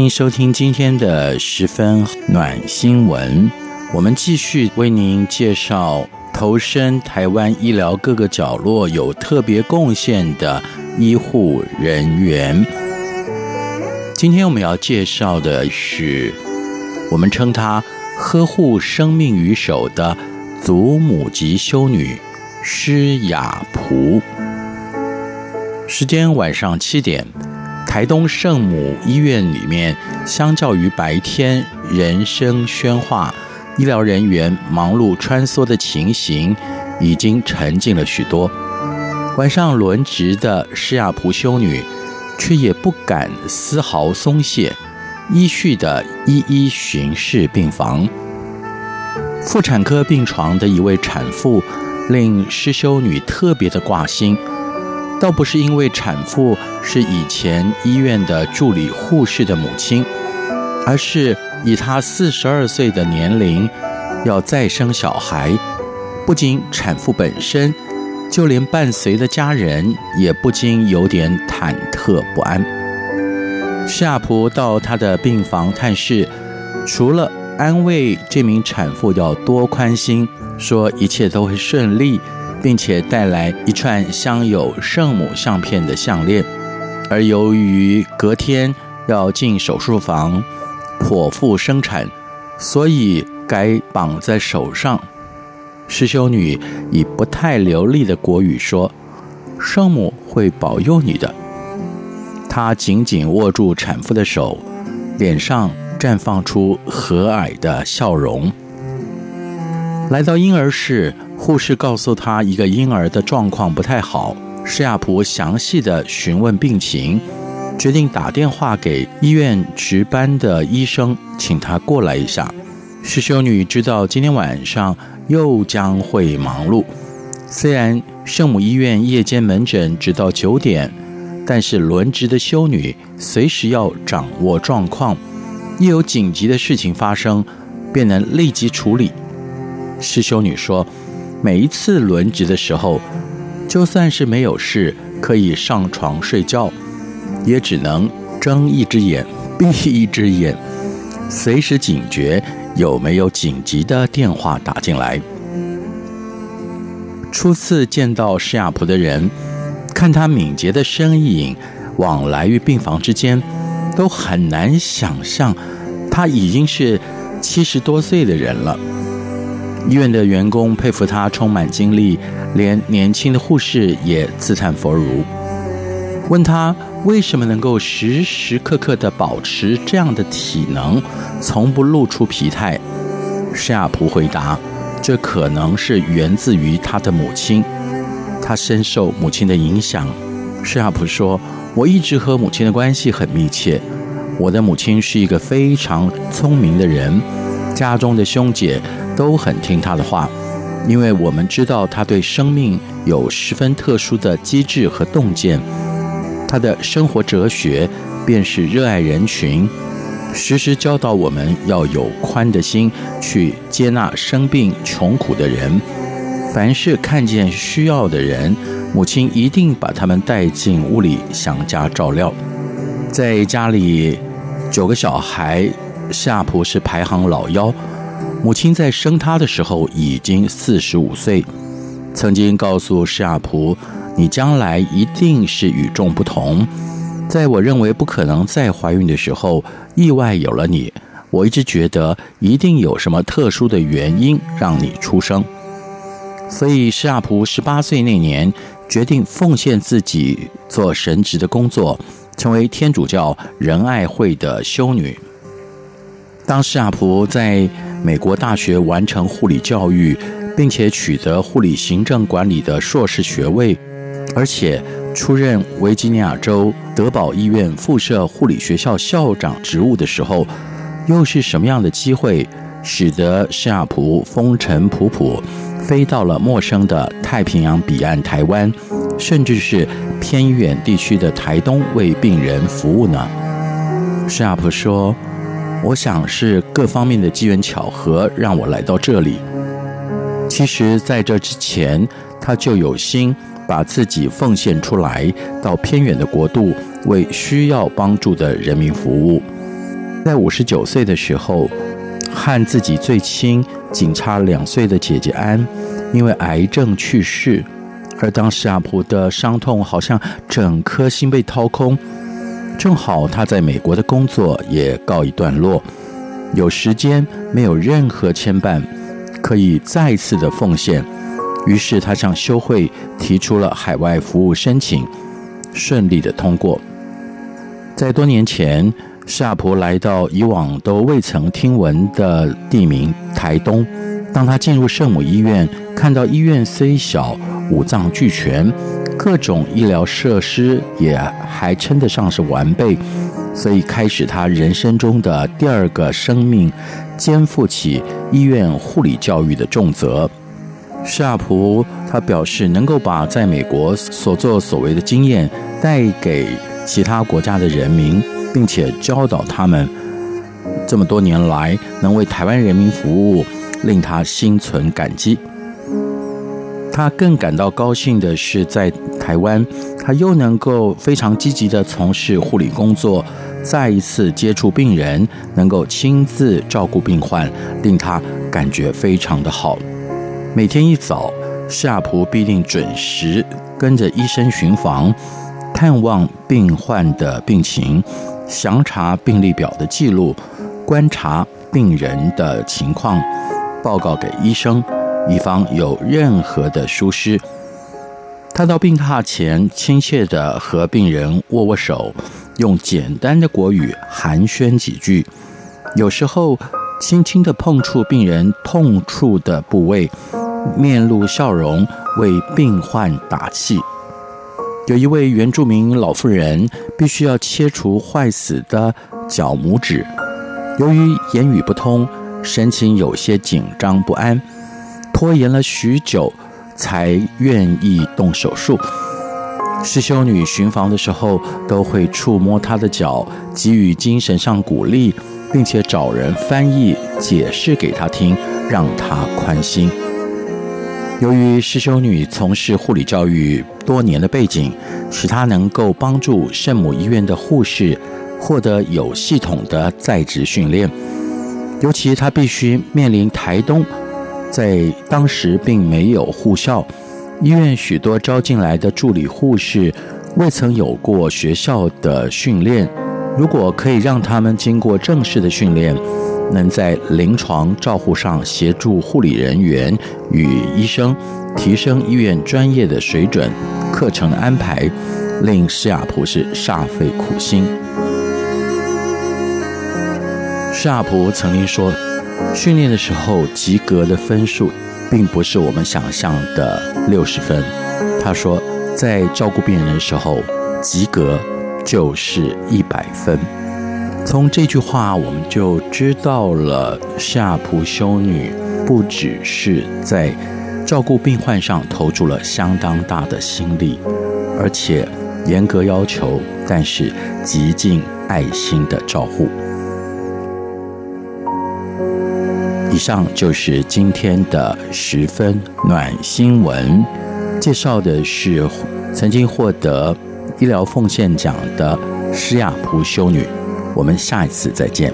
欢迎收听今天的十分暖新闻。我们继续为您介绍投身台湾医疗各个角落有特别贡献的医护人员。今天我们要介绍的是，我们称她呵护生命于手的祖母级修女施雅璞。时间晚上七点。台东圣母医院里面，相较于白天人声喧哗、医疗人员忙碌穿梭的情形，已经沉静了许多。晚上轮值的施雅璞修女，却也不敢丝毫松懈，依序的一一巡视病房。妇产科病床的一位产妇，令施修女特别的挂心。倒不是因为产妇是以前医院的助理护士的母亲，而是以她四十二岁的年龄要再生小孩，不仅产妇本身，就连伴随的家人也不禁有点忐忑不安。夏普到她的病房探视，除了安慰这名产妇要多宽心，说一切都会顺利。并且带来一串镶有圣母相片的项链，而由于隔天要进手术房剖腹生产，所以该绑在手上。施修女以不太流利的国语说：“圣母会保佑你的。”她紧紧握住产妇的手，脸上绽放出和蔼的笑容。来到婴儿室，护士告诉他一个婴儿的状况不太好。施雅璞详细的询问病情，决定打电话给医院值班的医生，请他过来一下。施修女知道今天晚上又将会忙碌，虽然圣母医院夜间门诊直到九点，但是轮值的修女随时要掌握状况，一有紧急的事情发生，便能立即处理。施修女说：“每一次轮值的时候，就算是没有事可以上床睡觉，也只能睁一只眼闭一只眼，随时警觉有没有紧急的电话打进来。”初次见到施雅璞的人，看她敏捷的身影往来于病房之间，都很难想象她已经是七十多岁的人了。医院的员工佩服他充满精力，连年轻的护士也自叹弗如。问他为什么能够时时刻刻地保持这样的体能，从不露出疲态。施雅璞回答：“这可能是源自于他的母亲，他深受母亲的影响。”施雅璞说：“我一直和母亲的关系很密切。我的母亲是一个非常聪明的人，家中的兄姐。”都很听他的话，因为我们知道他对生命有十分特殊的机智和洞见。他的生活哲学便是热爱人群，时时教导我们要有宽的心去接纳生病穷苦的人。凡是看见需要的人，母亲一定把他们带进屋里，想家照料。在家里，九个小孩，施雅璞是排行老幺。母亲在生她的时候已经四十五岁，曾经告诉施雅璞：“你将来一定是与众不同。”在我认为不可能再怀孕的时候，意外有了你。我一直觉得一定有什么特殊的原因让你出生。所以施雅璞十八岁那年决定奉献自己做神职的工作，成为天主教仁爱会的修女。当施雅璞在美国大学完成护理教育，并且取得护理行政管理的硕士学位，而且出任维吉尼亚州德堡医院附设护理学校校长职务的时候，又是什么样的机会，使得施雅璞风尘仆仆，飞到了陌生的太平洋彼岸台湾，甚至是偏远地区的台东为病人服务呢？施雅璞说：“我想是各方面的机缘巧合让我来到这里。其实，在这之前，他就有心把自己奉献出来，到偏远的国度为需要帮助的人民服务。在五十九岁的时候，和自己最亲、仅差两岁的姐姐安，因为癌症去世。而当时阿婆的伤痛好像整颗心被掏空。”正好他在美国的工作也告一段落，有时间，没有任何牵绊，可以再次的奉献。于是他向修会提出了海外服务申请，顺利的通过。在多年前，施雅璞来到以往都未曾听闻的地名台东，当他进入圣母医院，看到医院虽小，五脏俱全。各种医疗设施也还称得上是完备，所以开始他人生中的第二个生命，肩负起医院护理教育的重责。施亚普他表示，能够把在美国所作所为的经验带给其他国家的人民，并且教导他们，这么多年来能为台湾人民服务，令他心存感激。他更感到高兴的是，在台湾，他又能够非常积极地从事护理工作，再一次接触病人，能够亲自照顾病患，令他感觉非常的好。每天一早，施雅璞必定准时跟着医生巡房，探望病患的病情，详查病历表的记录，观察病人的情况，报告给医生。以防有任何的疏失，他到病榻前亲切地和病人握握手，用简单的国语寒暄几句，有时候轻轻地碰触病人痛处的部位，面露笑容为病患打气。有一位原住民老妇人必须要切除坏死的脚拇指，由于言语不通，神情有些紧张不安。拖延了许久，才愿意动手术。施修女巡房的时候，都会触摸她的脚，给予精神上鼓励，并且找人翻译解释给她听，让她宽心。由于施修女从事护理教育多年的背景，使她能够帮助圣母医院的护士获得有系统的在职训练。尤其她必须面临台东。在当时并没有护校，医院许多招进来的助理护士未曾有过学校的训练。如果可以让他们经过正式的训练，能在临床照护上协助护理人员与医生，提升医院专业的水准，课程安排令施雅普是煞费苦心。施雅普曾经说。训练的时候及格的分数，并不是我们想象的六十分。他说，在照顾病人的时候，及格就是一百分。从这句话，我们就知道了夏普修女不只是在照顾病患上投注了相当大的心力，而且严格要求，但是极尽爱心的照护。以上就是今天的十分暖新闻，介绍的是曾经获得医疗奉献奖的施雅普修女。我们下一次再见。